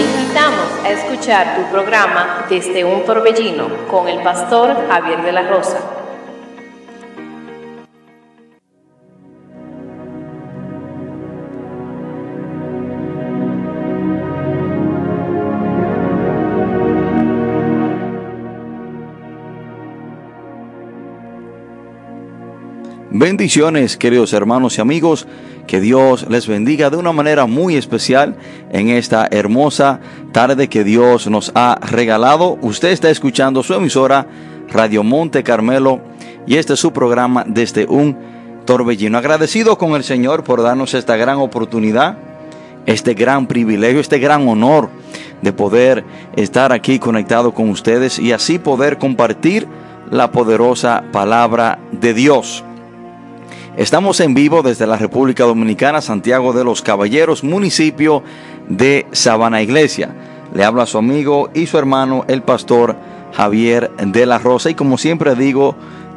Te invitamos a escuchar tu programa Desde un Torbellino con el pastor Javier de la Rosa. Bendiciones, queridos hermanos y amigos. Que Dios les bendiga de una manera muy especial en esta hermosa tarde que Dios nos ha regalado. Usted está escuchando su emisora Radio Monte Carmelo y este es su programa desde un torbellino. Agradecido con el Señor por darnos esta gran oportunidad, este gran privilegio, este gran honor de poder estar aquí conectado con ustedes y así poder compartir la poderosa palabra de Dios. Estamos en vivo desde la República Dominicana, Santiago de los Caballeros, municipio de Sabana Iglesia. Le habla su amigo y su hermano, el pastor Javier de la Rosa. Y como siempre digo,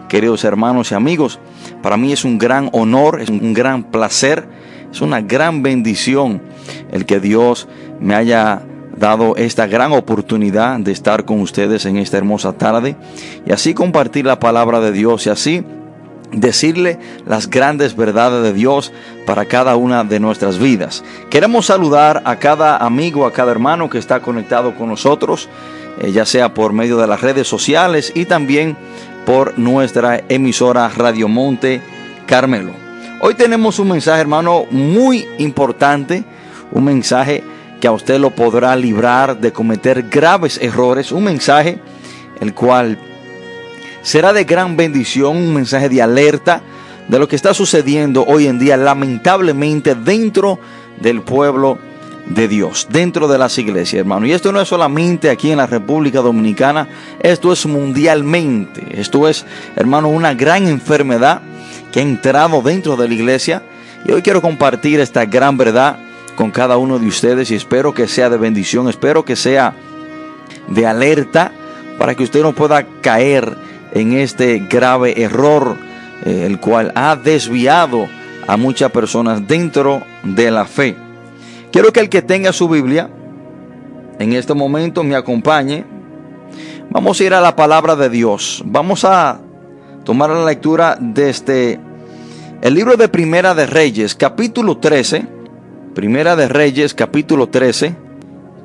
queridos hermanos y amigos, para mí es un gran honor, es un gran placer, es una gran bendición el que Dios me haya dado esta gran oportunidad de estar con ustedes en esta hermosa tarde y así compartir la palabra de Dios y así decirle las grandes verdades de Dios para cada una de nuestras vidas. Queremos saludar a cada amigo, a cada hermano que está conectado con nosotros, eh, ya sea por medio de las redes sociales y también por nuestra emisora Radio Monte Carmelo. Hoy tenemos un mensaje, hermano, muy importante, un mensaje que a usted lo podrá librar de cometer graves errores, un mensaje el cual será de gran bendición, un mensaje de alerta de lo que está sucediendo hoy en día lamentablemente dentro del pueblo de Dios, dentro de las iglesias, hermano. Y esto no es solamente aquí en la República Dominicana, esto es mundialmente. Esto es, hermano, una gran enfermedad que ha entrado dentro de la iglesia. Y hoy quiero compartir esta gran verdad con cada uno de ustedes y espero que sea de bendición, espero que sea de alerta para que usted no pueda caer en este grave error, eh, el cual ha desviado a muchas personas dentro de la fe. Quiero que el que tenga su Biblia en este momento me acompañe. Vamos a ir a la palabra de Dios. Vamos a tomar la lectura desde este, el libro de Primera de Reyes, capítulo 13. Primera de Reyes, capítulo 13.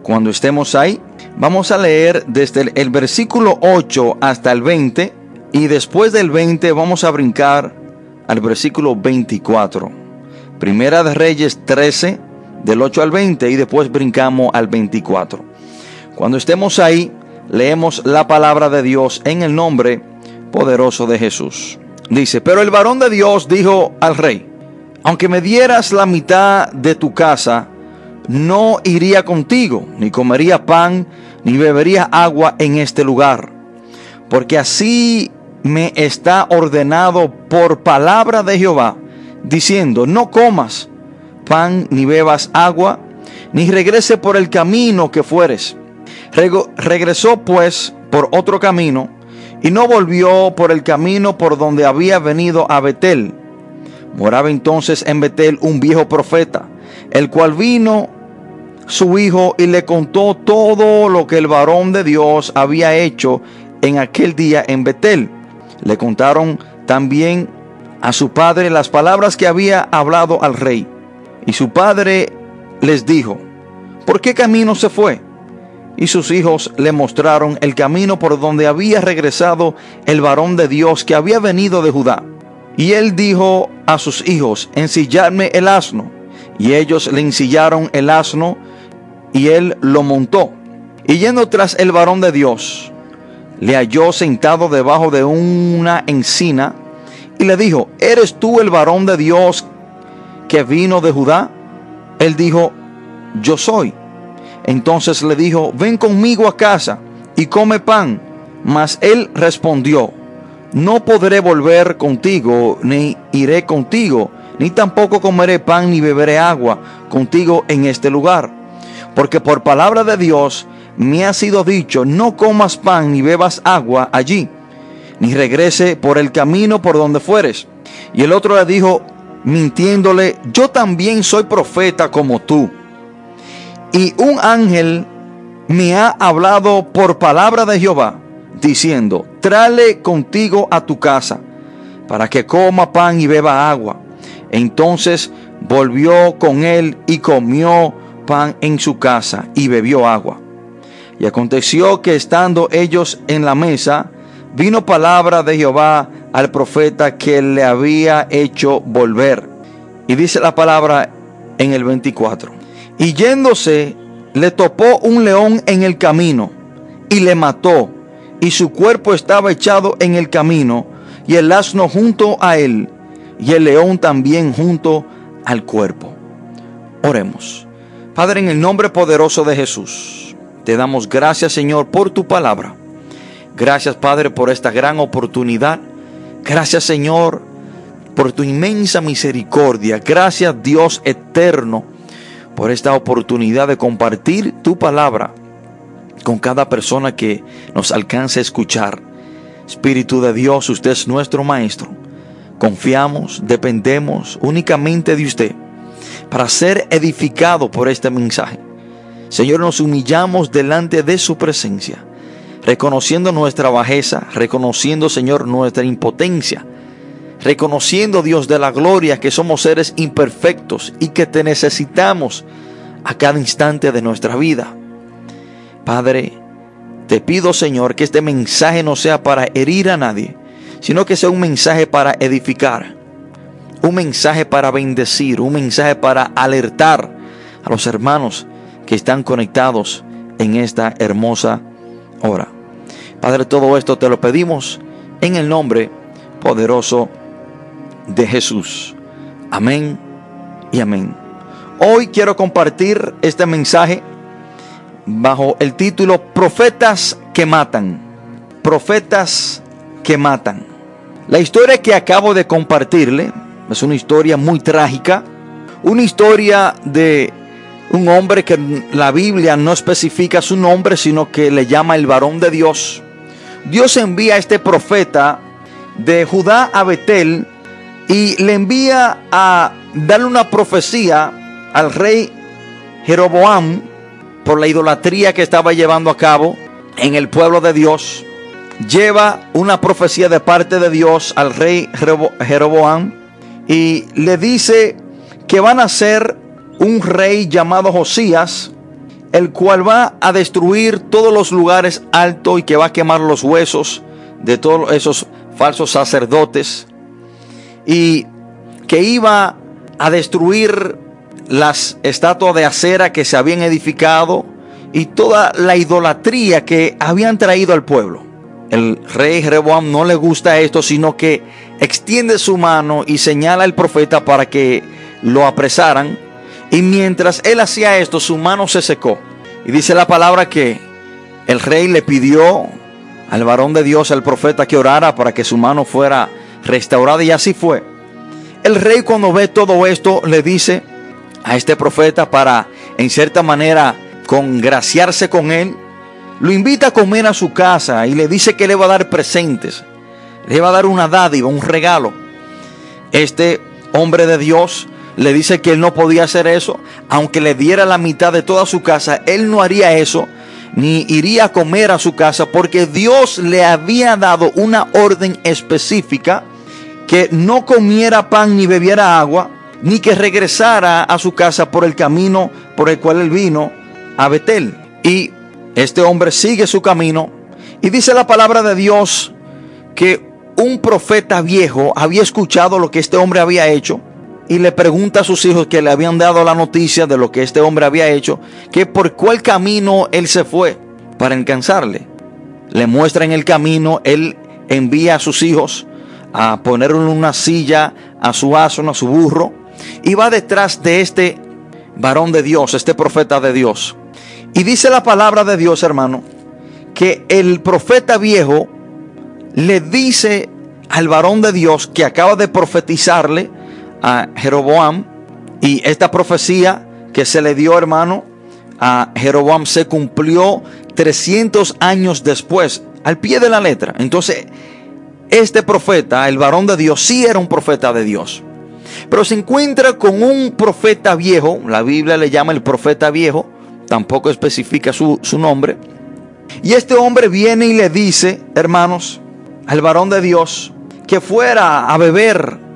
Cuando estemos ahí, vamos a leer desde el versículo 8 hasta el 20 y después del 20 vamos a brincar al versículo 24. Primera de Reyes 13, del 8 al 20 y después brincamos al 24. Cuando estemos ahí, leemos la palabra de Dios en el nombre poderoso de Jesús. Dice, pero el varón de Dios dijo al rey, aunque me dieras la mitad de tu casa, no iría contigo, ni comería pan, ni bebería agua en este lugar. Porque así me está ordenado por palabra de Jehová, diciendo, no comas pan ni bebas agua, ni regrese por el camino que fueres. regresó pues por otro camino, y no volvió por el camino por donde había venido a Betel. Moraba entonces en Betel un viejo profeta, el cual vino su hijo y le contó todo lo que el varón de Dios había hecho en aquel día en Betel. Le contaron también a su padre las palabras que había hablado al rey. Y su padre les dijo, ¿por qué camino se fue? Y sus hijos le mostraron el camino por donde había regresado el varón de Dios que había venido de Judá. Y él dijo a sus hijos, ensillarme el asno. Y ellos le ensillaron el asno y él lo montó. Y yendo tras el varón de Dios, le halló sentado debajo de una encina y le dijo, ¿eres tú el varón de Dios que vino de Judá? Él dijo, yo soy. Entonces le dijo, ven conmigo a casa y come pan. Mas él respondió, no podré volver contigo, ni iré contigo, ni tampoco comeré pan ni beberé agua contigo en este lugar. Porque por palabra de Dios me ha sido dicho, no comas pan ni bebas agua allí, ni regrese por el camino por donde fueres. Y el otro le dijo, mintiéndole, yo también soy profeta como tú. Y un ángel me ha hablado por palabra de Jehová, diciendo, trale contigo a tu casa, para que coma pan y beba agua. Entonces volvió con él y comió pan en su casa y bebió agua. Y aconteció que estando ellos en la mesa, vino palabra de Jehová al profeta que le había hecho volver. Y dice la palabra en el 24. Y yéndose, le topó un león en el camino y le mató. Y su cuerpo estaba echado en el camino y el asno junto a él y el león también junto al cuerpo. Oremos. Padre, en el nombre poderoso de Jesús, te damos gracias Señor por tu palabra. Gracias Padre por esta gran oportunidad. Gracias Señor por tu inmensa misericordia. Gracias Dios eterno por esta oportunidad de compartir tu palabra con cada persona que nos alcance a escuchar. Espíritu de Dios, usted es nuestro Maestro. Confiamos, dependemos únicamente de usted para ser edificado por este mensaje. Señor, nos humillamos delante de su presencia, reconociendo nuestra bajeza, reconociendo, Señor, nuestra impotencia reconociendo Dios de la gloria que somos seres imperfectos y que te necesitamos a cada instante de nuestra vida. Padre, te pido Señor que este mensaje no sea para herir a nadie, sino que sea un mensaje para edificar, un mensaje para bendecir, un mensaje para alertar a los hermanos que están conectados en esta hermosa hora. Padre, todo esto te lo pedimos en el nombre poderoso de Jesús. Amén y amén. Hoy quiero compartir este mensaje bajo el título Profetas que matan. Profetas que matan. La historia que acabo de compartirle es una historia muy trágica. Una historia de un hombre que la Biblia no especifica su nombre, sino que le llama el varón de Dios. Dios envía a este profeta de Judá a Betel y le envía a darle una profecía al rey Jeroboam por la idolatría que estaba llevando a cabo en el pueblo de Dios. Lleva una profecía de parte de Dios al rey Jeroboam y le dice que van a ser un rey llamado Josías, el cual va a destruir todos los lugares altos y que va a quemar los huesos de todos esos falsos sacerdotes y que iba a destruir las estatuas de acera que se habían edificado y toda la idolatría que habían traído al pueblo. El rey Jeroboam no le gusta esto, sino que extiende su mano y señala al profeta para que lo apresaran. Y mientras él hacía esto, su mano se secó. Y dice la palabra que el rey le pidió al varón de Dios, al profeta, que orara para que su mano fuera restaurada y así fue. El rey cuando ve todo esto le dice a este profeta para en cierta manera congraciarse con él, lo invita a comer a su casa y le dice que le va a dar presentes, le va a dar una dádiva, un regalo. Este hombre de Dios le dice que él no podía hacer eso, aunque le diera la mitad de toda su casa, él no haría eso, ni iría a comer a su casa, porque Dios le había dado una orden específica que no comiera pan ni bebiera agua, ni que regresara a su casa por el camino por el cual él vino a Betel. Y este hombre sigue su camino y dice la palabra de Dios que un profeta viejo había escuchado lo que este hombre había hecho y le pregunta a sus hijos que le habían dado la noticia de lo que este hombre había hecho, que por cuál camino él se fue para alcanzarle. Le muestra en el camino, él envía a sus hijos a ponerle una silla a su asno, a su burro, y va detrás de este varón de Dios, este profeta de Dios. Y dice la palabra de Dios, hermano, que el profeta viejo le dice al varón de Dios que acaba de profetizarle a Jeroboam, y esta profecía que se le dio, hermano, a Jeroboam se cumplió 300 años después, al pie de la letra. Entonces, este profeta, el varón de Dios, sí era un profeta de Dios. Pero se encuentra con un profeta viejo, la Biblia le llama el profeta viejo, tampoco especifica su, su nombre. Y este hombre viene y le dice, hermanos, al varón de Dios, que fuera a beber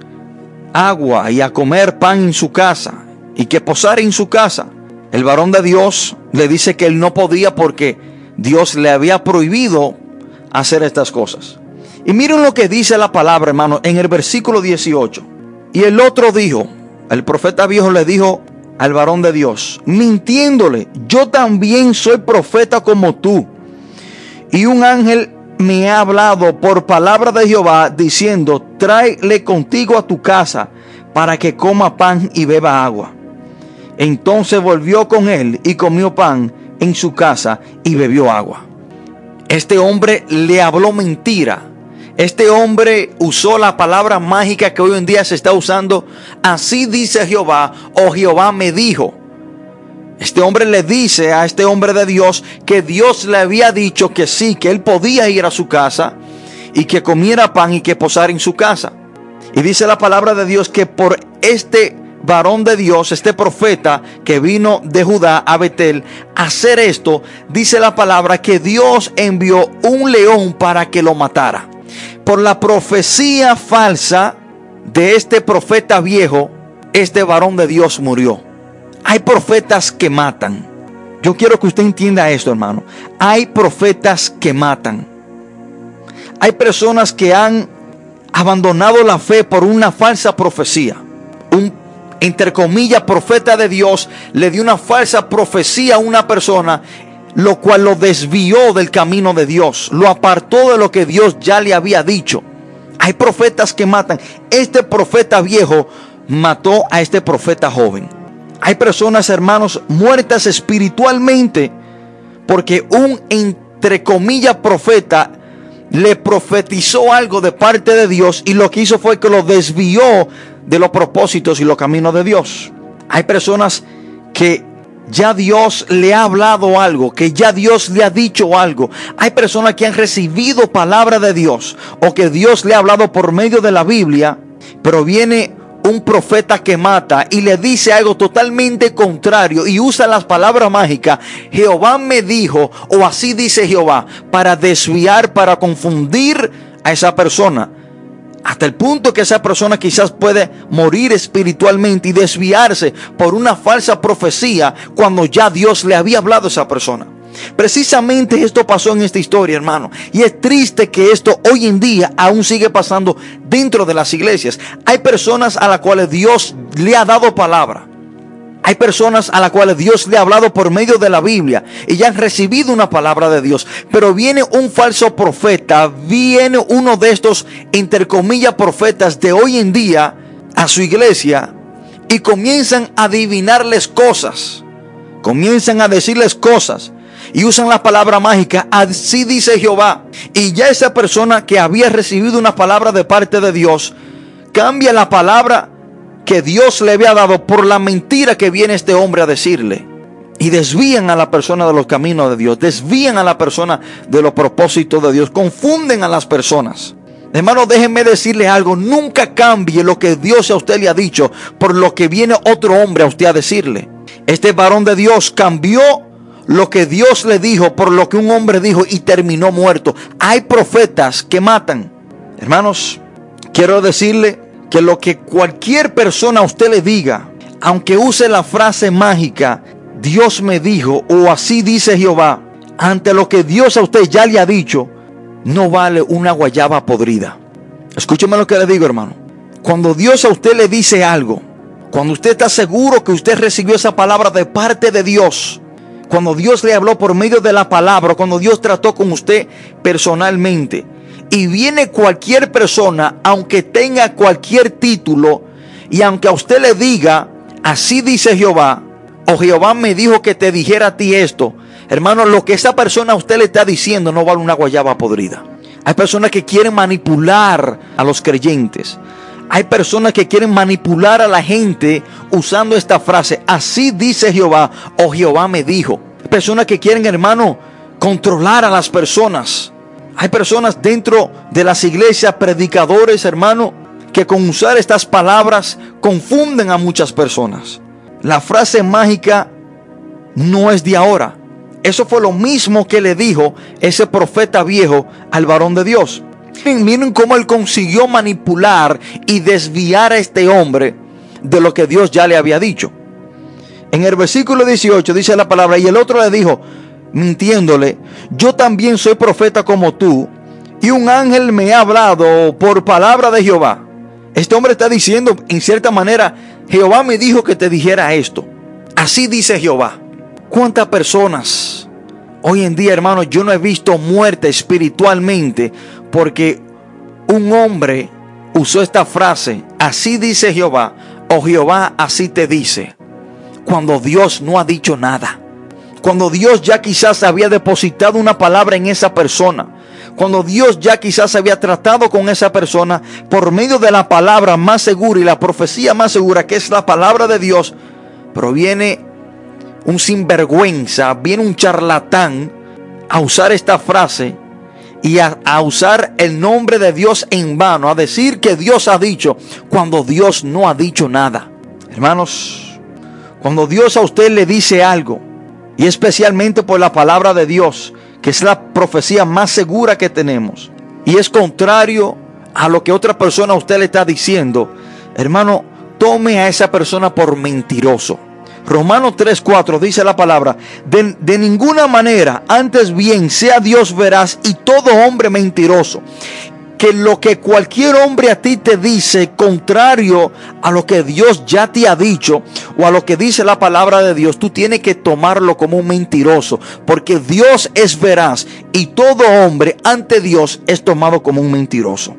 agua y a comer pan en su casa y que posara en su casa. El varón de Dios le dice que él no podía porque Dios le había prohibido hacer estas cosas. Y miren lo que dice la palabra, hermano, en el versículo 18. Y el otro dijo, el profeta viejo le dijo al varón de Dios, mintiéndole, yo también soy profeta como tú. Y un ángel me ha hablado por palabra de Jehová, diciendo, tráele contigo a tu casa para que coma pan y beba agua. Entonces volvió con él y comió pan en su casa y bebió agua. Este hombre le habló mentira este hombre usó la palabra mágica que hoy en día se está usando. Así dice Jehová, o Jehová me dijo. Este hombre le dice a este hombre de Dios que Dios le había dicho que sí, que él podía ir a su casa y que comiera pan y que posara en su casa. Y dice la palabra de Dios que por este varón de Dios, este profeta que vino de Judá a Betel hacer esto, dice la palabra que Dios envió un león para que lo matara por la profecía falsa de este profeta viejo, este varón de Dios murió. Hay profetas que matan. Yo quiero que usted entienda esto, hermano. Hay profetas que matan. Hay personas que han abandonado la fe por una falsa profecía. Un, entre comillas, profeta de Dios le dio una falsa profecía a una persona lo cual lo desvió del camino de Dios, lo apartó de lo que Dios ya le había dicho. Hay profetas que matan. Este profeta viejo mató a este profeta joven. Hay personas, hermanos, muertas espiritualmente porque un, entre comillas, profeta le profetizó algo de parte de Dios y lo que hizo fue que lo desvió de los propósitos y los caminos de Dios. Hay personas que ya Dios le ha hablado algo, que ya Dios le ha dicho algo. Hay personas que han recibido palabra de Dios o que Dios le ha hablado por medio de la Biblia, pero viene un profeta que mata y le dice algo totalmente contrario y usa las palabras mágicas, Jehová me dijo, o así dice Jehová, para desviar, para confundir a esa persona. Hasta el punto que esa persona quizás puede morir espiritualmente y desviarse por una falsa profecía cuando ya Dios le había hablado a esa persona. Precisamente esto pasó en esta historia, hermano. Y es triste que esto hoy en día aún sigue pasando dentro de las iglesias. Hay personas a las cuales Dios le ha dado palabra. Hay personas a las cuales Dios le ha hablado por medio de la Biblia y ya han recibido una palabra de Dios. Pero viene un falso profeta, viene uno de estos, entre comillas, profetas de hoy en día a su iglesia y comienzan a adivinarles cosas. Comienzan a decirles cosas y usan la palabra mágica. Así dice Jehová. Y ya esa persona que había recibido una palabra de parte de Dios, cambia la palabra que Dios le había dado por la mentira que viene este hombre a decirle. Y desvían a la persona de los caminos de Dios, desvían a la persona de los propósitos de Dios, confunden a las personas. Hermano, déjenme decirle algo, nunca cambie lo que Dios a usted le ha dicho por lo que viene otro hombre a usted a decirle. Este varón de Dios cambió lo que Dios le dijo por lo que un hombre dijo y terminó muerto. Hay profetas que matan. Hermanos, quiero decirle que lo que cualquier persona a usted le diga, aunque use la frase mágica, Dios me dijo o así dice Jehová, ante lo que Dios a usted ya le ha dicho, no vale una guayaba podrida. Escúcheme lo que le digo, hermano. Cuando Dios a usted le dice algo, cuando usted está seguro que usted recibió esa palabra de parte de Dios, cuando Dios le habló por medio de la palabra, cuando Dios trató con usted personalmente, y viene cualquier persona, aunque tenga cualquier título, y aunque a usted le diga, así dice Jehová, o Jehová me dijo que te dijera a ti esto, hermano, lo que esa persona a usted le está diciendo no vale una guayaba podrida. Hay personas que quieren manipular a los creyentes. Hay personas que quieren manipular a la gente usando esta frase, así dice Jehová, o Jehová me dijo. Personas que quieren, hermano, controlar a las personas. Hay personas dentro de las iglesias, predicadores, hermano, que con usar estas palabras confunden a muchas personas. La frase mágica no es de ahora. Eso fue lo mismo que le dijo ese profeta viejo al varón de Dios. Miren cómo él consiguió manipular y desviar a este hombre de lo que Dios ya le había dicho. En el versículo 18 dice la palabra, y el otro le dijo, mintiéndole, yo también soy profeta como tú, y un ángel me ha hablado por palabra de Jehová. Este hombre está diciendo, en cierta manera, Jehová me dijo que te dijera esto. Así dice Jehová. ¿Cuántas personas hoy en día, hermanos, yo no he visto muerte espiritualmente porque un hombre usó esta frase, así dice Jehová, o Jehová así te dice, cuando Dios no ha dicho nada. Cuando Dios ya quizás había depositado una palabra en esa persona. Cuando Dios ya quizás había tratado con esa persona por medio de la palabra más segura y la profecía más segura, que es la palabra de Dios, proviene un sinvergüenza, viene un charlatán a usar esta frase y a, usar el nombre de Dios en vano, a decir que Dios ha dicho cuando Dios no ha dicho nada. Hermanos, cuando Dios a usted le dice algo, y especialmente por la palabra de Dios, que es la profecía más segura que tenemos, y es contrario a lo que otra persona a usted le está diciendo, hermano, tome a esa persona por mentiroso. Romanos 3:4 dice la palabra, de, de, ninguna manera, antes bien sea Dios veraz y todo hombre mentiroso. Que lo que cualquier hombre a ti te dice, contrario a lo que Dios ya te ha dicho o a lo que dice la palabra de Dios, tú tienes que tomarlo como un mentiroso, porque Dios es veraz y todo hombre ante Dios es tomado como un mentiroso.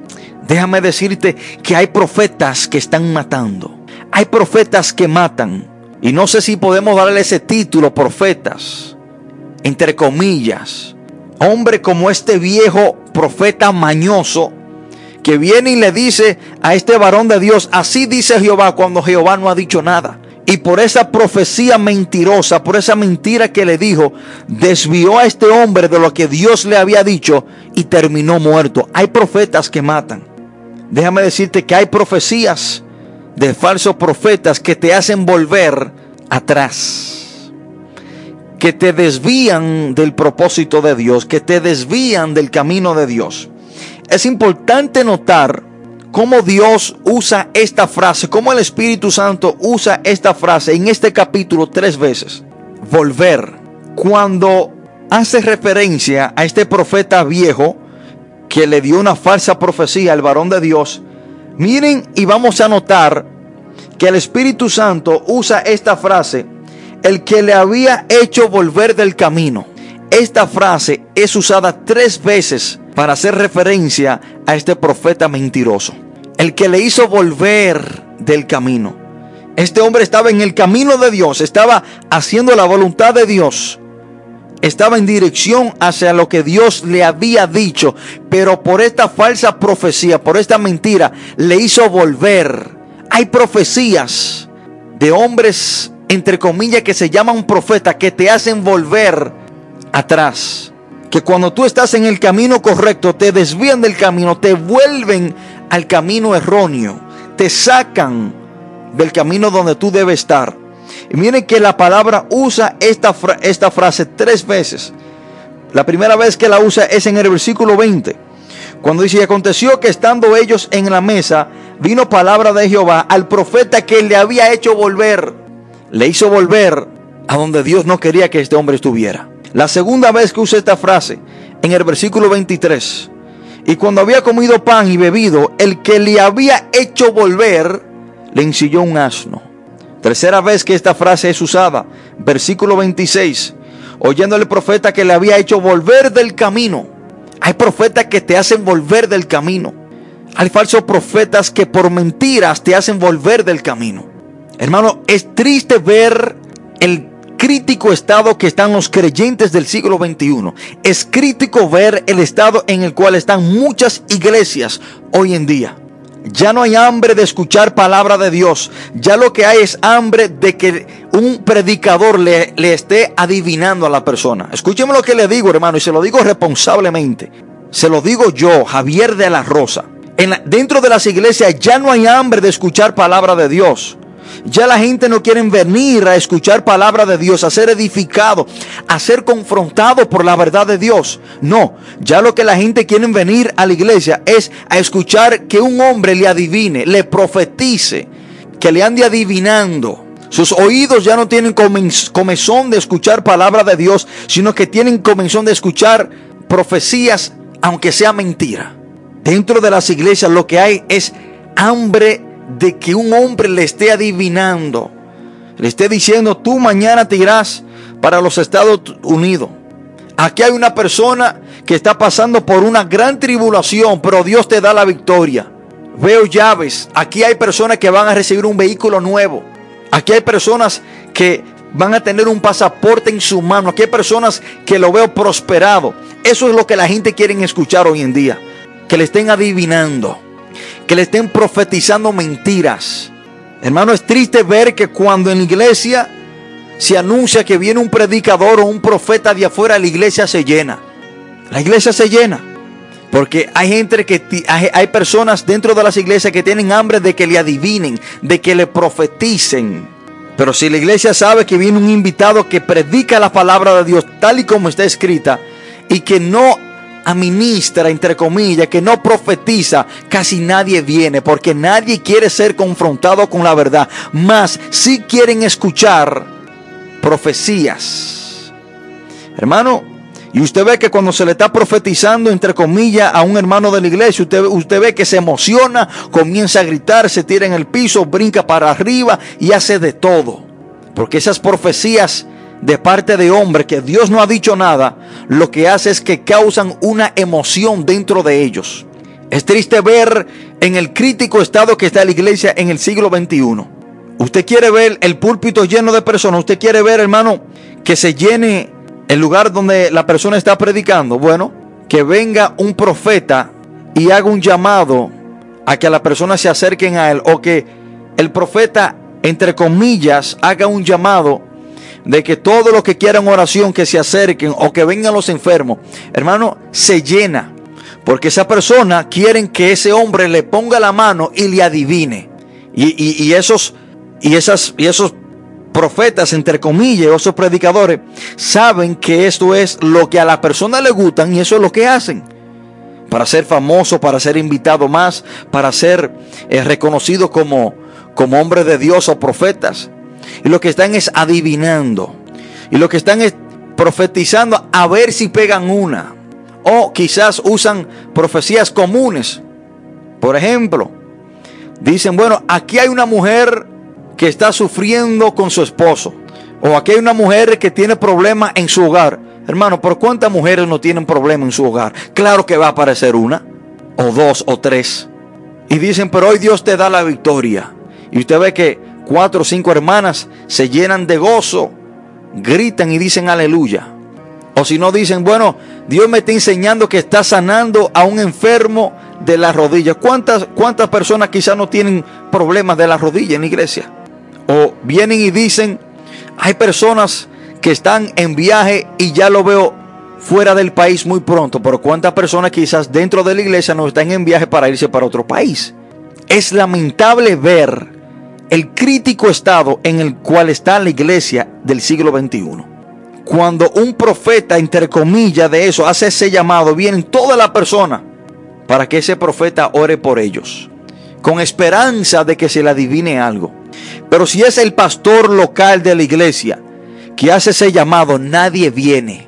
Déjame decirte que hay profetas que están matando. Hay profetas que matan. Y no sé si podemos darle ese título, profetas, entre comillas. Hombre como este viejo profeta mañoso que viene y le dice a este varón de Dios, así dice Jehová cuando Jehová no ha dicho nada. Y por esa profecía mentirosa, por esa mentira que le dijo, desvió a este hombre de lo que Dios le había dicho y terminó muerto. Hay profetas que matan. Déjame decirte que hay profecías de falsos profetas que te hacen volver atrás, que te desvían del propósito de Dios, que te desvían del camino de Dios. Es importante notar cómo Dios usa esta frase, cómo el Espíritu Santo usa esta frase en este capítulo tres veces. Volver. Cuando hace referencia a este profeta viejo que le dio una falsa profecía al varón de Dios, Miren y vamos a notar que el Espíritu Santo usa esta frase, el que le había hecho volver del camino. Esta frase es usada tres veces para hacer referencia a este profeta mentiroso. El que le hizo volver del camino. Este hombre estaba en el camino de Dios, estaba haciendo la voluntad de Dios estaba en dirección hacia lo que Dios le había dicho, pero por esta falsa profecía, por esta mentira, le hizo volver. Hay profecías de hombres, entre comillas, que se llaman profetas, que te hacen volver atrás. Que cuando tú estás en el camino correcto, te desvían del camino, te vuelven al camino erróneo, te sacan del camino donde tú debes estar. Y miren que la palabra usa esta, esta frase tres veces. La primera vez que la usa es en el versículo 20. Cuando dice, y aconteció que estando ellos en la mesa, vino palabra de Jehová al profeta que le había hecho volver. Le hizo volver a donde Dios no quería que este hombre estuviera. La segunda vez que usa esta frase, en el versículo 23. Y cuando había comido pan y bebido, el que le había hecho volver, le ensilló un asno Tercera vez que esta frase es usada, versículo 26, oyendo el profeta que le había hecho volver del camino. Hay profetas que te hacen volver del camino. Hay falsos profetas que por mentiras te hacen volver del camino. Hermano, es triste ver el crítico estado que están los creyentes del siglo XXI. Es crítico ver el estado en el cual están muchas iglesias hoy en día. Ya no hay hambre de escuchar palabra de Dios. Ya lo que hay es hambre de que un predicador le, le esté adivinando a la persona. Escúcheme lo que le digo, hermano, y se lo digo responsablemente. Se lo digo yo, Javier de la Rosa. En dentro de las iglesias ya no hay hambre de escuchar palabra de Dios. Ya la gente no quiere venir a escuchar palabra de Dios, a ser edificado, a ser confrontado por la verdad de Dios. No, ya lo que la gente quiere venir a la iglesia es a escuchar que un hombre le adivine, le profetice, que le ande adivinando. Sus oídos ya no tienen comezón de escuchar palabra de Dios, sino que tienen comezón de escuchar profecías, aunque sea mentira. Dentro de las iglesias lo que hay es hambre de que un hombre le esté adivinando, le esté diciendo, tú mañana te irás para los Estados Unidos. Aquí hay una persona que está pasando por una gran tribulación, pero Dios te da la victoria. Veo llaves. Aquí hay personas que van a recibir un vehículo nuevo. Aquí hay personas que van a tener un pasaporte en su mano. Aquí hay personas que lo veo prosperado. Eso es lo que la gente quiere escuchar hoy en día. Que le estén adivinando que le estén profetizando mentiras. Hermano, es triste ver que cuando en la iglesia se anuncia que viene un predicador o un profeta de afuera, la iglesia se llena. La iglesia se llena. Porque hay gente que hay personas dentro de las iglesias que tienen hambre de que le adivinen, de que le profeticen. Pero si la iglesia sabe que viene un invitado que predica la palabra de Dios tal y como está escrita y que no administra, entre comillas, que no profetiza, casi nadie viene porque nadie quiere ser confrontado con la verdad. Más si quieren escuchar profecías. Hermano, y usted ve que cuando se le está profetizando, entre comillas, a un hermano de la iglesia, usted ve que se emociona, comienza a gritar, se tira en el piso, brinca para arriba y hace de todo. Porque esas profecías de parte de hombre que Dios no ha dicho nada, lo que hace es que causan una emoción dentro de ellos. Es triste ver en el crítico estado que está la iglesia en el siglo XXI. Usted quiere ver el púlpito lleno de personas. Usted quiere ver, hermano, que se llene el lugar donde la persona está predicando. Bueno, que venga un profeta y haga un llamado a que la persona se acerquen a él. O que el profeta, entre comillas, haga un llamado de que todos los que quieran oración que se acerquen o que vengan los enfermos, hermano, se llena. Porque esa persona quieren que ese hombre le ponga la mano y le adivine. Y, esos, y, esas, y esos profetas, entre comillas, esos predicadores, saben que esto es lo que a la persona le gustan y eso es lo que hacen. Para ser famoso, para ser invitado más, para ser eh, reconocido como, como hombre de Dios o profetas. Y lo que están es adivinando. Y lo que están es profetizando a ver si pegan una. O quizás usan profecías comunes. Por ejemplo, dicen, bueno, aquí hay una mujer que está sufriendo con su esposo. O aquí hay una mujer que tiene problemas en su hogar. Hermano, ¿por cuántas mujeres no tienen problemas en su hogar? Claro que va a aparecer una, o dos, o tres. Y dicen, pero hoy Dios te da la victoria. Y usted ve que cuatro o cinco hermanas se llenan de gozo, gritan y dicen aleluya. O si no dicen, bueno, Dios me está enseñando que está sanando a un enfermo de las rodillas. ¿Cuántas, cuántas personas quizás no tienen problemas de la rodilla en la iglesia? O vienen y dicen, hay personas que están en viaje y ya lo veo fuera del país muy pronto, pero cuántas personas quizás dentro de la iglesia no están en viaje para irse para otro país. Es lamentable ver el crítico estado en el cual está la iglesia del siglo XXI. Cuando un profeta, entre comillas, de eso hace ese llamado, vienen toda la persona para que ese profeta ore por ellos, con esperanza de que se le adivine algo. Pero si es el pastor local de la iglesia que hace ese llamado, nadie viene.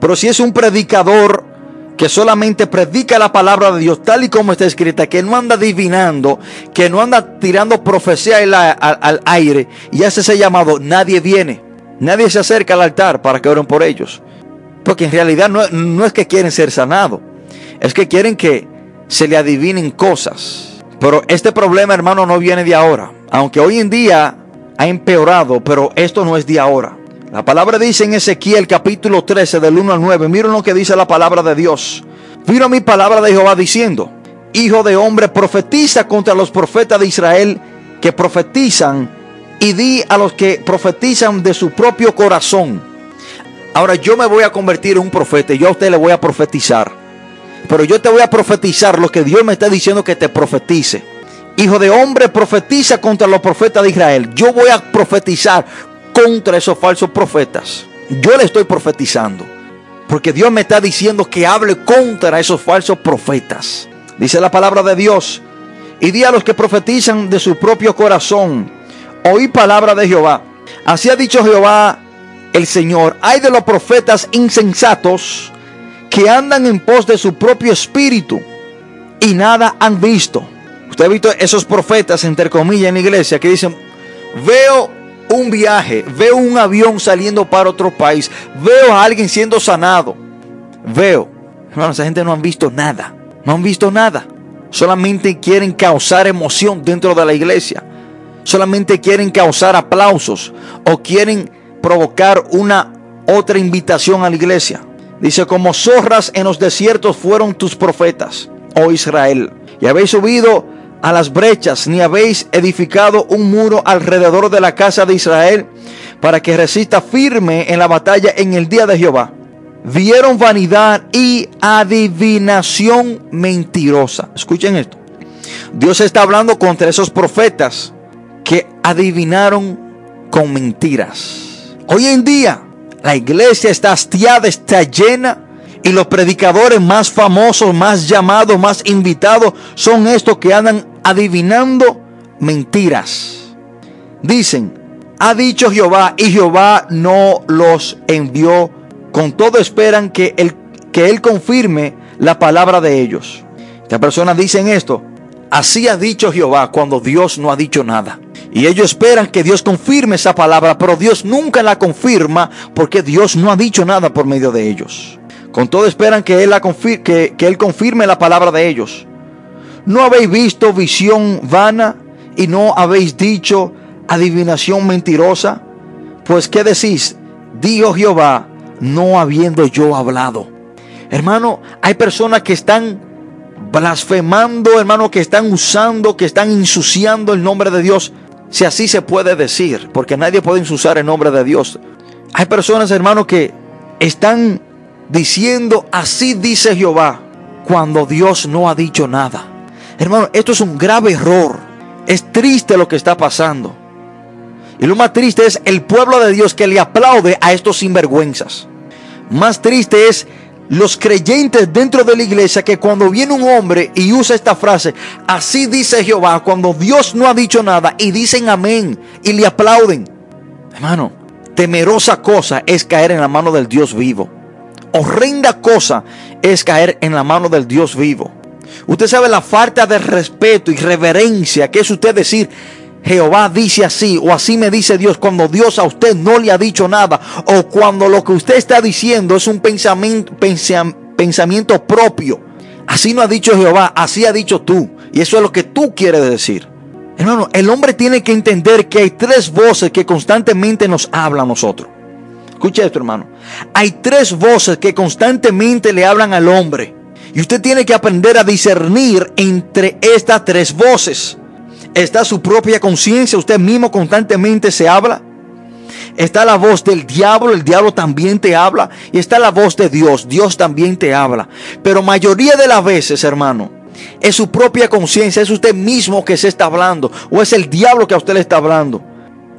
Pero si es un predicador que solamente predica la palabra de Dios tal y como está escrita, que no anda adivinando, que no anda tirando profecía al, aire y hace ese llamado, nadie viene, nadie se acerca al altar para que oren por ellos. Porque en realidad no, no es que quieren ser sanados, es que quieren que se le adivinen cosas. Pero este problema, hermano, no viene de ahora. Aunque hoy en día ha empeorado, pero esto no es de ahora. La palabra dice en Ezequiel capítulo 13 del 1 al 9. Miren lo que dice la palabra de Dios. Vino mi palabra de Jehová diciendo, Hijo de hombre, profetiza contra los profetas de Israel que profetizan y di a los que profetizan de su propio corazón. Ahora yo me voy a convertir en un profeta y yo a usted le voy a profetizar. Pero yo te voy a profetizar lo que Dios me está diciendo que te profetice. hijo de hombre, profetiza contra los profetas de Israel. Yo voy a profetizar contra esos falsos profetas. Yo le estoy profetizando. Porque Dios me está diciendo que hable contra esos falsos profetas. Dice la palabra de Dios. Y di a los que profetizan de su propio corazón. Oí palabra de Jehová. Así ha dicho Jehová el Señor. Hay de los profetas insensatos que andan en pos de su propio espíritu y nada han visto. Usted ha visto esos profetas, entre comillas, en la iglesia que dicen, veo un viaje, veo un avión saliendo para otro país, veo a alguien siendo sanado, veo. Hermano, esa gente no han visto nada, no han visto nada. Solamente quieren causar emoción dentro de la iglesia. Solamente quieren causar aplausos o quieren provocar una otra invitación a la iglesia. Dice, como zorras en los desiertos fueron tus profetas, oh Israel, y habéis subido a las brechas, ni habéis edificado un muro alrededor de la casa de Israel para que resista firme en la batalla en el día de Jehová. Vieron vanidad y adivinación mentirosa. Escuchen esto. Dios está hablando contra esos profetas que adivinaron con mentiras. Hoy en día la iglesia está hastiada, está llena y los predicadores más famosos, más llamados, más invitados son estos que andan adivinando mentiras. Dicen, ha dicho Jehová y Jehová no los envió. Con todo esperan que él, que él confirme la palabra de ellos. Estas personas dicen esto. Así ha dicho Jehová cuando Dios no ha dicho nada. Y ellos esperan que Dios confirme esa palabra, pero Dios nunca la confirma porque Dios no ha dicho nada por medio de ellos. Con todo esperan que Él, la que, que él confirme la palabra de ellos. ¿No habéis visto visión vana y no habéis dicho adivinación mentirosa? Pues ¿qué decís? Dijo Jehová, no habiendo yo hablado. Hermano, hay personas que están blasfemando, hermano, que están usando, que están ensuciando el nombre de Dios. Si así se puede decir, porque nadie puede ensuciar el nombre de Dios. Hay personas, hermano, que están diciendo, así dice Jehová, cuando Dios no ha dicho nada. Hermano, esto es un grave error. Es triste lo que está pasando. Y lo más triste es el pueblo de Dios que le aplaude a estos sinvergüenzas. Más triste es los creyentes dentro de la iglesia que cuando viene un hombre y usa esta frase, así dice Jehová, cuando Dios no ha dicho nada y dicen amén y le aplauden. Hermano, temerosa cosa es caer en la mano del Dios vivo. Horrenda cosa es caer en la mano del Dios vivo. Usted sabe la falta de respeto y reverencia que es usted decir, Jehová dice así o así me dice Dios cuando Dios a usted no le ha dicho nada o cuando lo que usted está diciendo es un pensamiento, pensamiento propio. Así no ha dicho Jehová, así ha dicho tú. Y eso es lo que tú quieres decir. Hermano, el hombre tiene que entender que hay tres voces que constantemente nos hablan a nosotros. Escucha esto, hermano. Hay tres voces que constantemente le hablan al hombre. Y usted tiene que aprender a discernir entre estas tres voces. Está su propia conciencia, usted mismo constantemente se habla. Está la voz del diablo, el diablo también te habla. Y está la voz de Dios, Dios también te habla. Pero mayoría de las veces, hermano, es su propia conciencia, es usted mismo que se está hablando. O es el diablo que a usted le está hablando.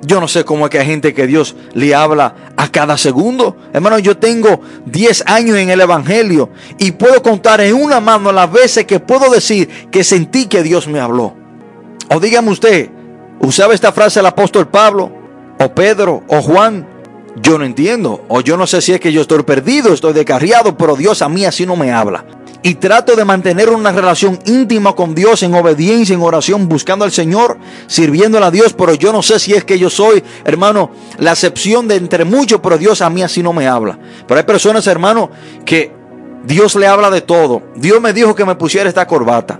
Yo no sé cómo es que hay gente que Dios le habla a cada segundo. Hermano, yo tengo 10 años en el Evangelio y puedo contar en una mano las veces que puedo decir que sentí que Dios me habló. O dígame usted, ¿usaba esta frase el apóstol Pablo? ¿O Pedro? ¿O Juan? Yo no entiendo. O yo no sé si es que yo estoy perdido, estoy descarriado, pero Dios a mí así no me habla y trato de mantener una relación íntima con Dios en obediencia, en oración, buscando al Señor, sirviéndole a Dios, pero yo no sé si es que yo soy, hermano, la excepción de entre muchos, pero Dios a mí así no me habla. Pero hay personas, hermano, que Dios le habla de todo. Dios me dijo que me pusiera esta corbata.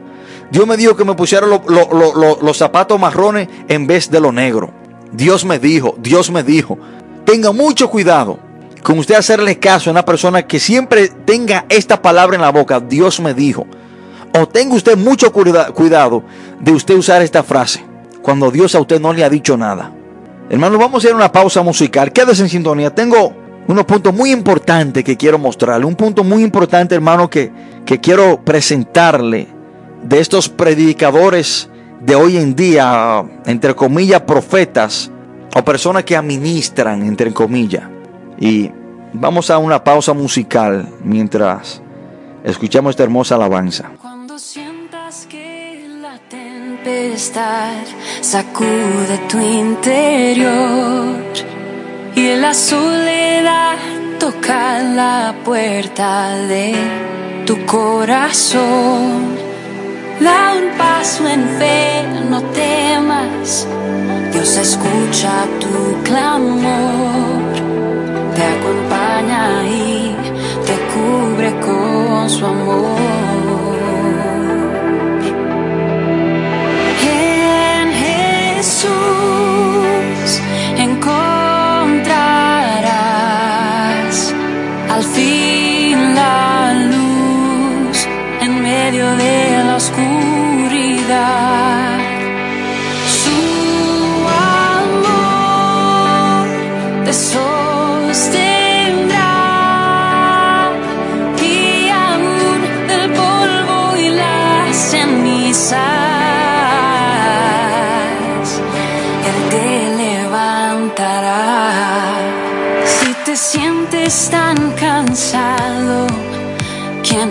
Dios me dijo que me pusiera los zapatos marrones en vez de lo negro. Dios me dijo, Dios me dijo, tenga mucho cuidado con usted hacerle caso a una persona que siempre tenga esta palabra en la boca, Dios me dijo. O tenga usted mucho cuidado de usted usar esta frase cuando Dios a usted no le ha dicho nada. Hermano, vamos a ir a una pausa musical. Quédese en sintonía. Tengo unos puntos muy importantes que quiero mostrarle. Un punto muy importante, hermano, que, que quiero presentarle de estos predicadores de hoy en día, entre comillas, profetas o personas que administran, entre comillas. Y vamos a una pausa musical mientras escuchamos esta hermosa alabanza. Cuando sientas que la tempestad sacude tu interior y la soledad toca la puerta de tu corazón. Da un paso en no temas. Dios escucha tu clamor,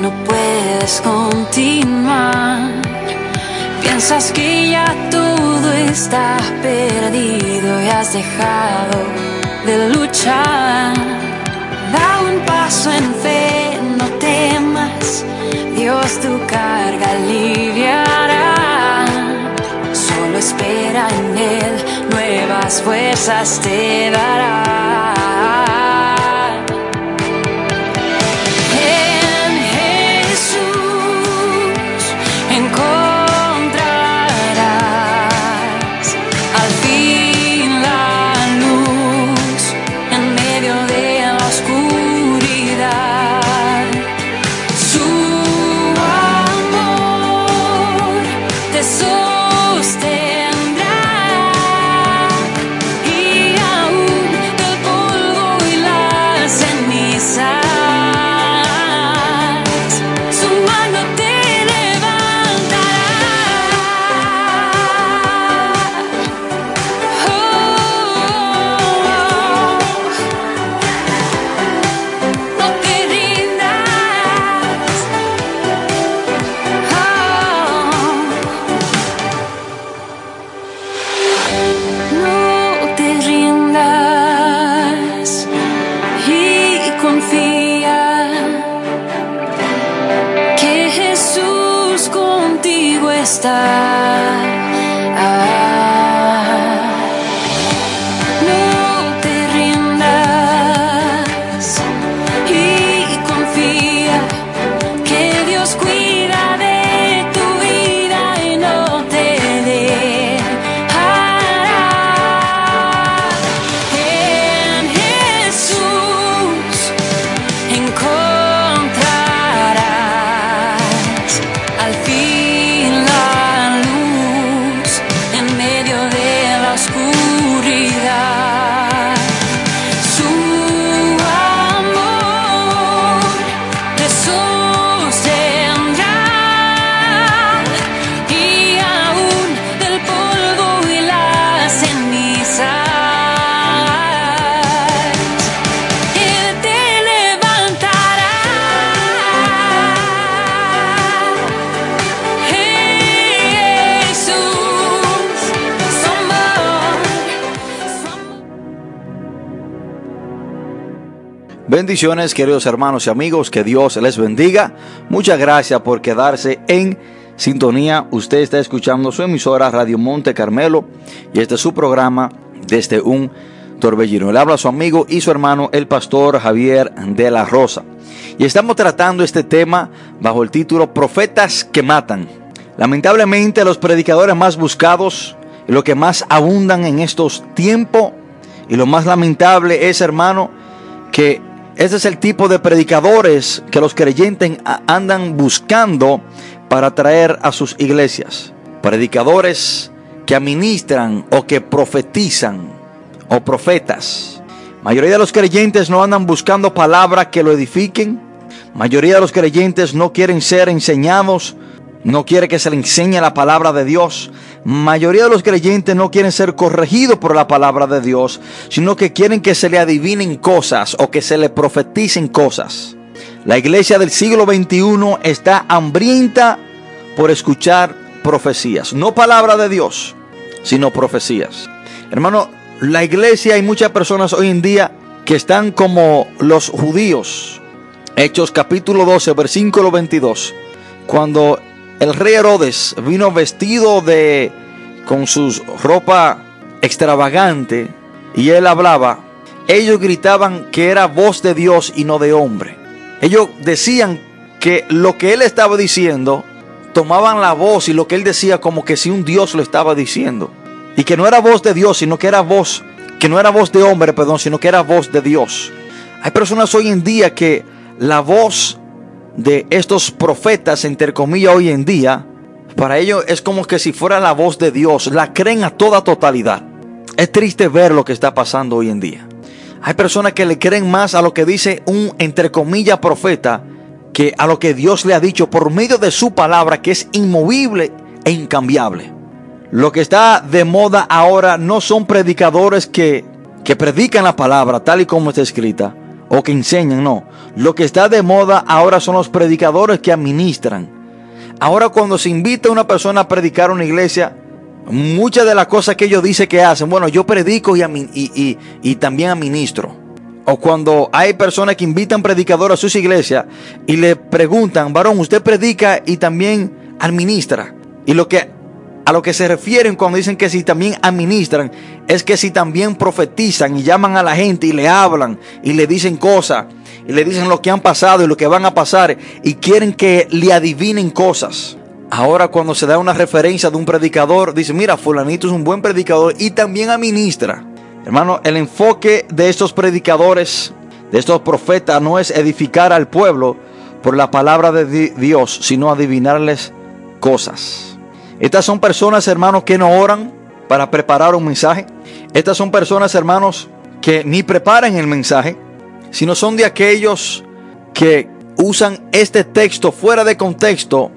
no puedes continuar. Piensas que ya todo está perdido y has dejado de luchar. Da un paso en fe, no temas, Dios tu carga aliviará. Solo espera en Él, nuevas fuerzas te dará. Bendiciones, queridos hermanos y amigos, que Dios les bendiga. Muchas gracias por quedarse en sintonía. Usted está escuchando su emisora Radio Monte Carmelo y este es su programa desde un torbellino. Le habla su amigo y su hermano, el pastor Javier de la Rosa. Y estamos tratando este tema bajo el título Profetas que matan. Lamentablemente los predicadores más buscados y los que más abundan en estos tiempos y lo más lamentable es, hermano, que ese es el tipo de predicadores que los creyentes andan buscando para traer a sus iglesias. Predicadores que administran o que profetizan o profetas. Mayoría de los creyentes no andan buscando palabras que lo edifiquen. Mayoría de los creyentes no quieren ser enseñados no quiere que se le enseñe la palabra de Dios. Mayoría de los creyentes no quieren ser corregidos por la palabra de Dios, sino que quieren que se le adivinen cosas o que se le profeticen cosas. La iglesia del siglo XXI está hambrienta por escuchar profecías, no palabra de Dios, sino profecías. Hermano, la iglesia hay muchas personas hoy en día que están como los judíos. Hechos capítulo 12, versículo 22. Cuando el rey Herodes vino vestido de con su ropa extravagante y él hablaba, ellos gritaban que era voz de Dios y no de hombre. Ellos decían que lo que él estaba diciendo tomaban la voz y lo que él decía como que si un Dios lo estaba diciendo. Y que no era voz de Dios, sino que era voz, que no era voz de hombre, perdón, sino que era voz de Dios. Hay personas hoy en día que la voz de estos profetas, entre comillas, hoy en día, para ellos es como que si fuera la voz de Dios, la creen a toda totalidad. Es triste ver lo que está pasando hoy en día. Hay personas que le creen más a lo que dice un, entre comillas, profeta, que a lo que Dios le ha dicho por medio de su palabra, que es inmovible e incambiable. Lo que está de moda ahora no son predicadores que, que predican la palabra tal y como está escrita, o que enseñan, no. Lo que está de moda ahora son los predicadores que administran. Ahora cuando se invita a una persona a predicar una iglesia, muchas de las cosas que ellos dicen que hacen, bueno, yo predico y, y, y, también administro. O cuando hay personas que invitan predicadores a sus iglesias y le preguntan, varón, usted predica y también administra. Y lo que a lo que se refieren cuando dicen que si también administran, es que si también profetizan y llaman a la gente y le hablan y le dicen cosas y le dicen lo que han pasado y lo que van a pasar y quieren que le adivinen cosas. Ahora cuando se da una referencia de un predicador, dice, mira, fulanito es un buen predicador y también administra. Hermano, el enfoque de estos predicadores, de estos profetas, no es edificar al pueblo por la palabra de Dios, sino adivinarles cosas. Estas son personas, hermanos, que no oran para preparar un mensaje. Estas son personas, hermanos, que ni preparan el mensaje, sino son de aquellos que usan este texto fuera de contexto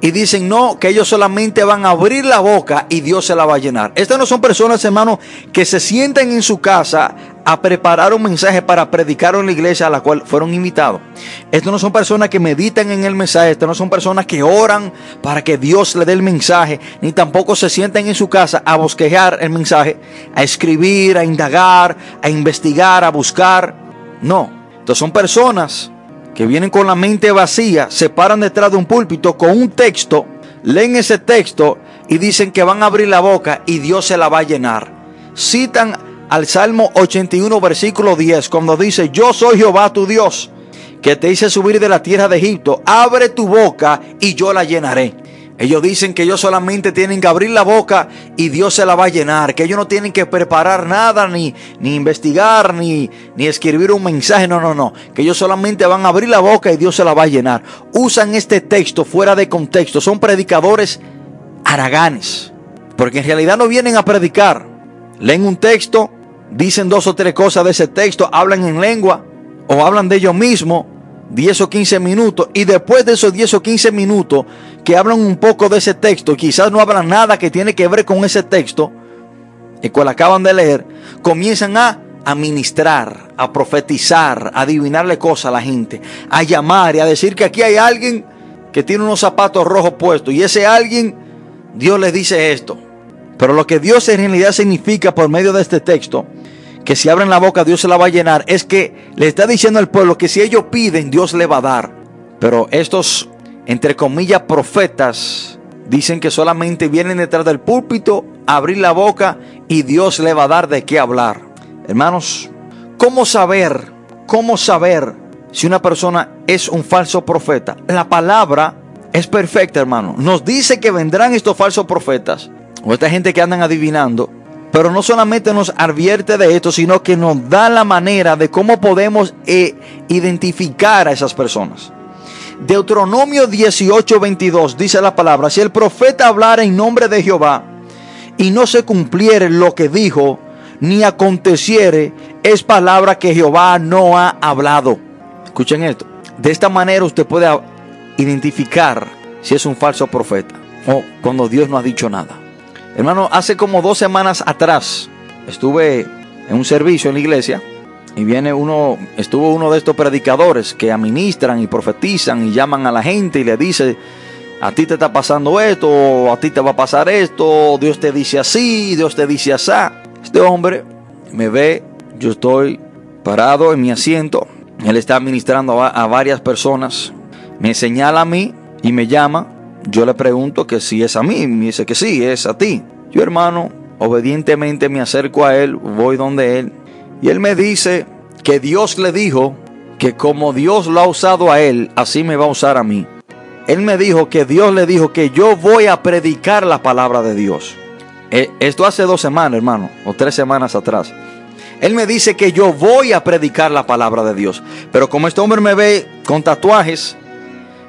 y dicen no, que ellos solamente van a abrir la boca y Dios se la va a llenar. Estas no son personas, hermanos, que se sienten en su casa a preparar un mensaje para predicar en la iglesia a la cual fueron invitados. Estos no son personas que meditan en el mensaje, estas no son personas que oran para que Dios le dé el mensaje, ni tampoco se sienten en su casa a bosquejar el mensaje, a escribir, a indagar, a investigar, a buscar. No, estos son personas que vienen con la mente vacía, se paran detrás de un púlpito con un texto, leen ese texto y dicen que van a abrir la boca y Dios se la va a llenar. Citan al Salmo 81, versículo 10, cuando dice, yo soy Jehová tu Dios, que te hice subir de la tierra de Egipto, abre tu boca y yo la llenaré. Ellos dicen que ellos solamente tienen que abrir la boca y Dios se la va a llenar, que ellos no tienen que preparar nada, ni, ni investigar, ni, ni escribir un mensaje, no, no, no, que ellos solamente van a abrir la boca y Dios se la va a llenar. Usan este texto fuera de contexto, son predicadores haraganes, porque en realidad no vienen a predicar, leen un texto, dicen dos o tres cosas de ese texto, hablan en lengua o hablan de ellos mismos 10 o 15 minutos y después de esos 10 o 15 minutos que hablan un poco de ese texto, quizás no hablan nada que tiene que ver con ese texto, el cual acaban de leer, comienzan a administrar, a profetizar, a adivinarle cosas a la gente, a llamar y a decir que aquí hay alguien que tiene unos zapatos rojos puestos y ese alguien, Dios les dice esto. Pero lo que Dios en realidad significa por medio de este texto, que si abren la boca Dios se la va a llenar, es que le está diciendo al pueblo que si ellos piden Dios le va a dar. Pero estos, entre comillas, profetas, dicen que solamente vienen detrás del púlpito a abrir la boca y Dios le va a dar de qué hablar. Hermanos, ¿cómo saber? ¿Cómo saber si una persona es un falso profeta? La palabra es perfecta, hermano. Nos dice que vendrán estos falsos profetas o esta gente que andan adivinando, pero no solamente nos advierte de esto, sino que nos da la manera de cómo podemos eh, identificar a esas personas. Deuteronomio 18:22 dice la palabra, si el profeta hablara en nombre de Jehová y no se cumpliere lo que dijo, ni aconteciere, es palabra que Jehová no ha hablado. Escuchen esto. De esta manera usted puede identificar si es un falso profeta o cuando Dios no ha dicho nada. Hermano, hace como dos semanas atrás estuve en un servicio en la iglesia y viene uno, estuvo uno de estos predicadores que administran y profetizan y llaman a la gente y le dice, a ti te está pasando esto, a ti te va a pasar esto, Dios te dice así, Dios te dice así. Este hombre me ve, yo estoy parado en mi asiento, él está administrando a, a varias personas, me señala a mí y me llama, yo le pregunto que si es a mí, me dice que sí, es a ti. Yo hermano, obedientemente me acerco a él, voy donde él, y él me dice que Dios le dijo que como Dios lo ha usado a él, así me va a usar a mí. Él me dijo que Dios le dijo que yo voy a predicar la palabra de Dios. Eh, esto hace dos semanas, hermano, o tres semanas atrás. Él me dice que yo voy a predicar la palabra de Dios. Pero como este hombre me ve con tatuajes,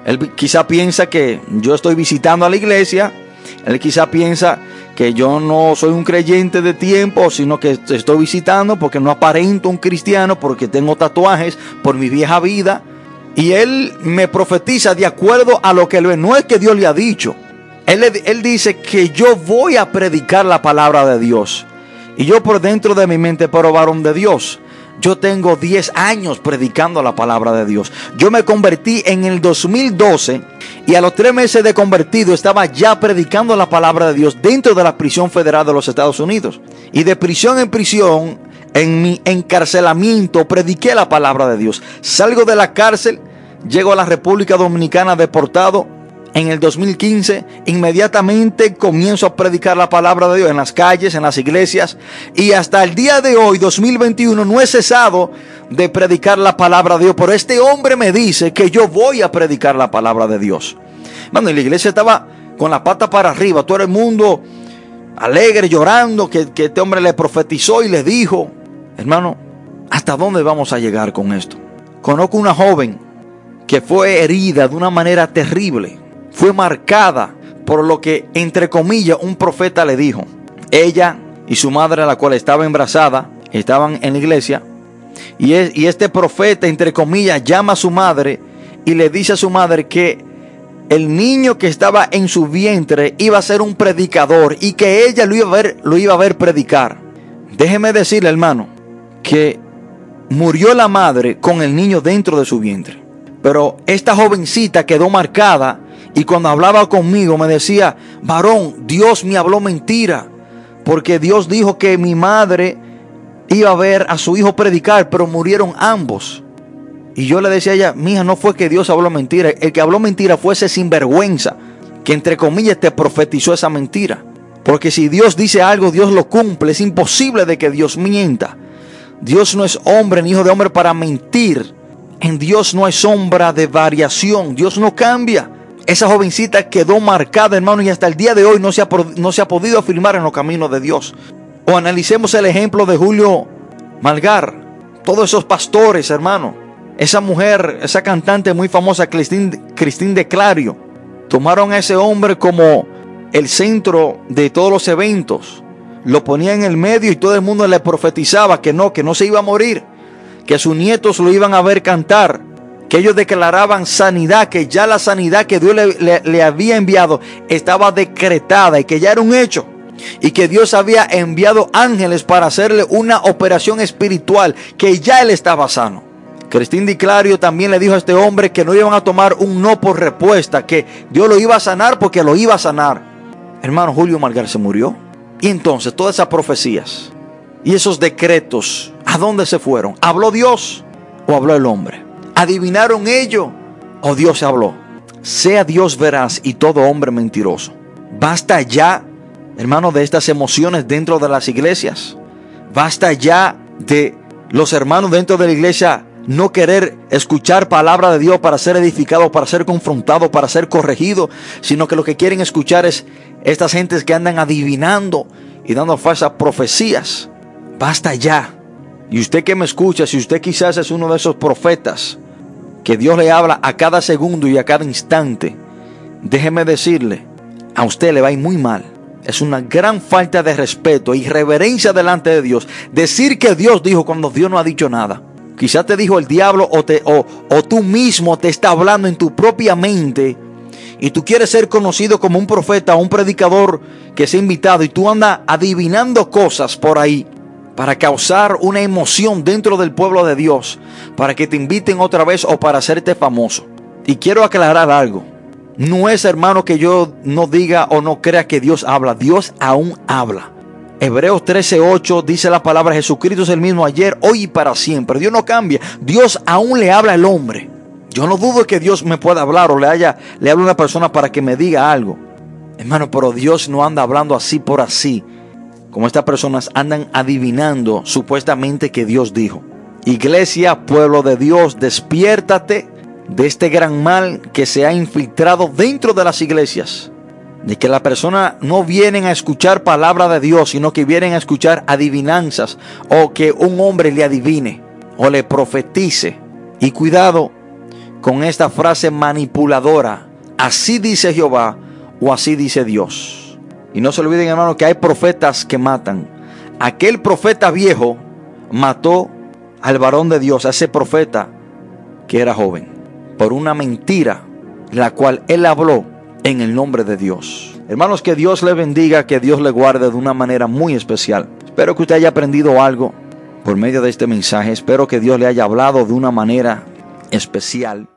él quizá piensa que yo estoy visitando a la iglesia. Él quizá piensa que yo no soy un creyente de tiempo, sino que estoy visitando porque no aparento un cristiano, porque tengo tatuajes por mi vieja vida. Y él me profetiza de acuerdo a lo que él ve. No es que Dios le ha dicho. Él, dice que yo voy a predicar la palabra de Dios. Y yo por dentro de mi mente, pero de Dios, yo tengo 10 años predicando la palabra de Dios. Yo me convertí en el 2012 y a los tres meses de convertido estaba ya predicando la palabra de Dios dentro de la prisión federal de los Estados Unidos. Y de prisión en prisión, en mi encarcelamiento, prediqué la palabra de Dios. Salgo de la cárcel, llego a la República Dominicana deportado en el 2015, inmediatamente comienzo a predicar la palabra de Dios en las calles, en las iglesias, y hasta el día de hoy, 2021, no he cesado de predicar la palabra de Dios. Pero este hombre me dice que yo voy a predicar la palabra de Dios. Bueno, y la iglesia estaba con la pata para arriba, todo el mundo alegre, llorando, que, que este hombre le profetizó y le dijo, hermano, ¿hasta dónde vamos a llegar con esto? Conozco una joven que fue herida de una manera terrible fue marcada por lo que, entre comillas, un profeta le dijo. Ella y su madre, la cual estaba embarazada, estaban en la iglesia. Y, es, y este profeta, entre comillas, llama a su madre y le dice a su madre que el niño que estaba en su vientre iba a ser un predicador y que ella lo iba a ver, lo iba a ver predicar. Déjeme decirle, hermano, que murió la madre con el niño dentro de su vientre. Pero esta jovencita quedó marcada y cuando hablaba conmigo me decía, varón, Dios me habló mentira. Porque Dios dijo que mi madre iba a ver a su hijo predicar, pero murieron ambos. Y yo le decía a ella, mija, no fue que Dios habló mentira. El que habló mentira fue ese sinvergüenza, que entre comillas te profetizó esa mentira. Porque si Dios dice algo, Dios lo cumple. Es imposible de que Dios mienta. Dios no es hombre ni hijo de hombre para mentir. En Dios no hay sombra de variación. Dios no cambia. Esa jovencita quedó marcada, hermano, y hasta el día de hoy no se ha, no se ha podido afirmar en los caminos de Dios. O analicemos el ejemplo de Julio Malgar. Todos esos pastores, hermano. Esa mujer, esa cantante muy famosa, Cristín de Clario. Tomaron a ese hombre como el centro de todos los eventos. Lo ponía en el medio y todo el mundo le profetizaba que no, que no se iba a morir. Que sus nietos lo iban a ver cantar que ellos declaraban sanidad, que ya la sanidad que Dios le, había enviado estaba decretada y que ya era un hecho. Y que Dios había enviado ángeles para hacerle una operación espiritual, que ya él estaba sano. Cristín Di Clario también le dijo a este hombre que no iban a tomar un no por respuesta, que Dios lo iba a sanar porque lo iba a sanar. Hermano Julio Malgar se murió. Y entonces todas esas profecías y esos decretos, ¿a dónde se fueron? ¿Habló Dios o habló el hombre? ¿Adivinaron ello? ¿O Dios habló? Sea Dios veraz y todo hombre mentiroso. Basta ya, hermano, de estas emociones dentro de las iglesias. Basta ya de los hermanos dentro de la iglesia no querer escuchar palabra de Dios para ser edificado, para ser confrontado, para ser corregido, sino que lo que quieren escuchar es estas gentes que andan adivinando y dando falsas profecías. Basta ya. Y usted que me escucha, si usted quizás es uno de esos profetas, que Dios le habla a cada segundo y a cada instante, déjeme decirle, a usted le va a ir muy mal. Es una gran falta de respeto e irreverencia delante de Dios. Decir que Dios dijo cuando Dios no ha dicho nada. Quizás te dijo el diablo o, te, o, o tú mismo te está hablando en tu propia mente y tú quieres ser conocido como un profeta o un predicador que sea invitado y tú andas adivinando cosas por ahí para causar una emoción dentro del pueblo de Dios, para que te inviten otra vez o para hacerte famoso. Y quiero aclarar algo. No es hermano que yo no diga o no crea que Dios habla. Dios aún habla. Hebreos 13:8 dice la palabra Jesucristo es el mismo ayer, hoy y para siempre. Dios no cambia. Dios aún le habla al hombre. Yo no dudo que Dios me pueda hablar o le haya le hable a una persona para que me diga algo. Hermano, pero Dios no anda hablando así por así. Como estas personas andan adivinando supuestamente que Dios dijo. Iglesia, pueblo de Dios, despiértate de este gran mal que se ha infiltrado dentro de las iglesias. De que las personas no vienen a escuchar palabra de Dios, sino que vienen a escuchar adivinanzas o que un hombre le adivine o le profetice. Y cuidado con esta frase manipuladora. Así dice Jehová o así dice Dios. Y no se olviden hermano que hay profetas que matan. Aquel profeta viejo mató al varón de Dios, a ese profeta que era joven por una mentira, la cual él habló en el nombre de Dios. Hermanos, que Dios le bendiga, que Dios le guarde de una manera muy especial. Espero que usted haya aprendido algo por medio de este mensaje. Espero que Dios le haya hablado de una manera especial.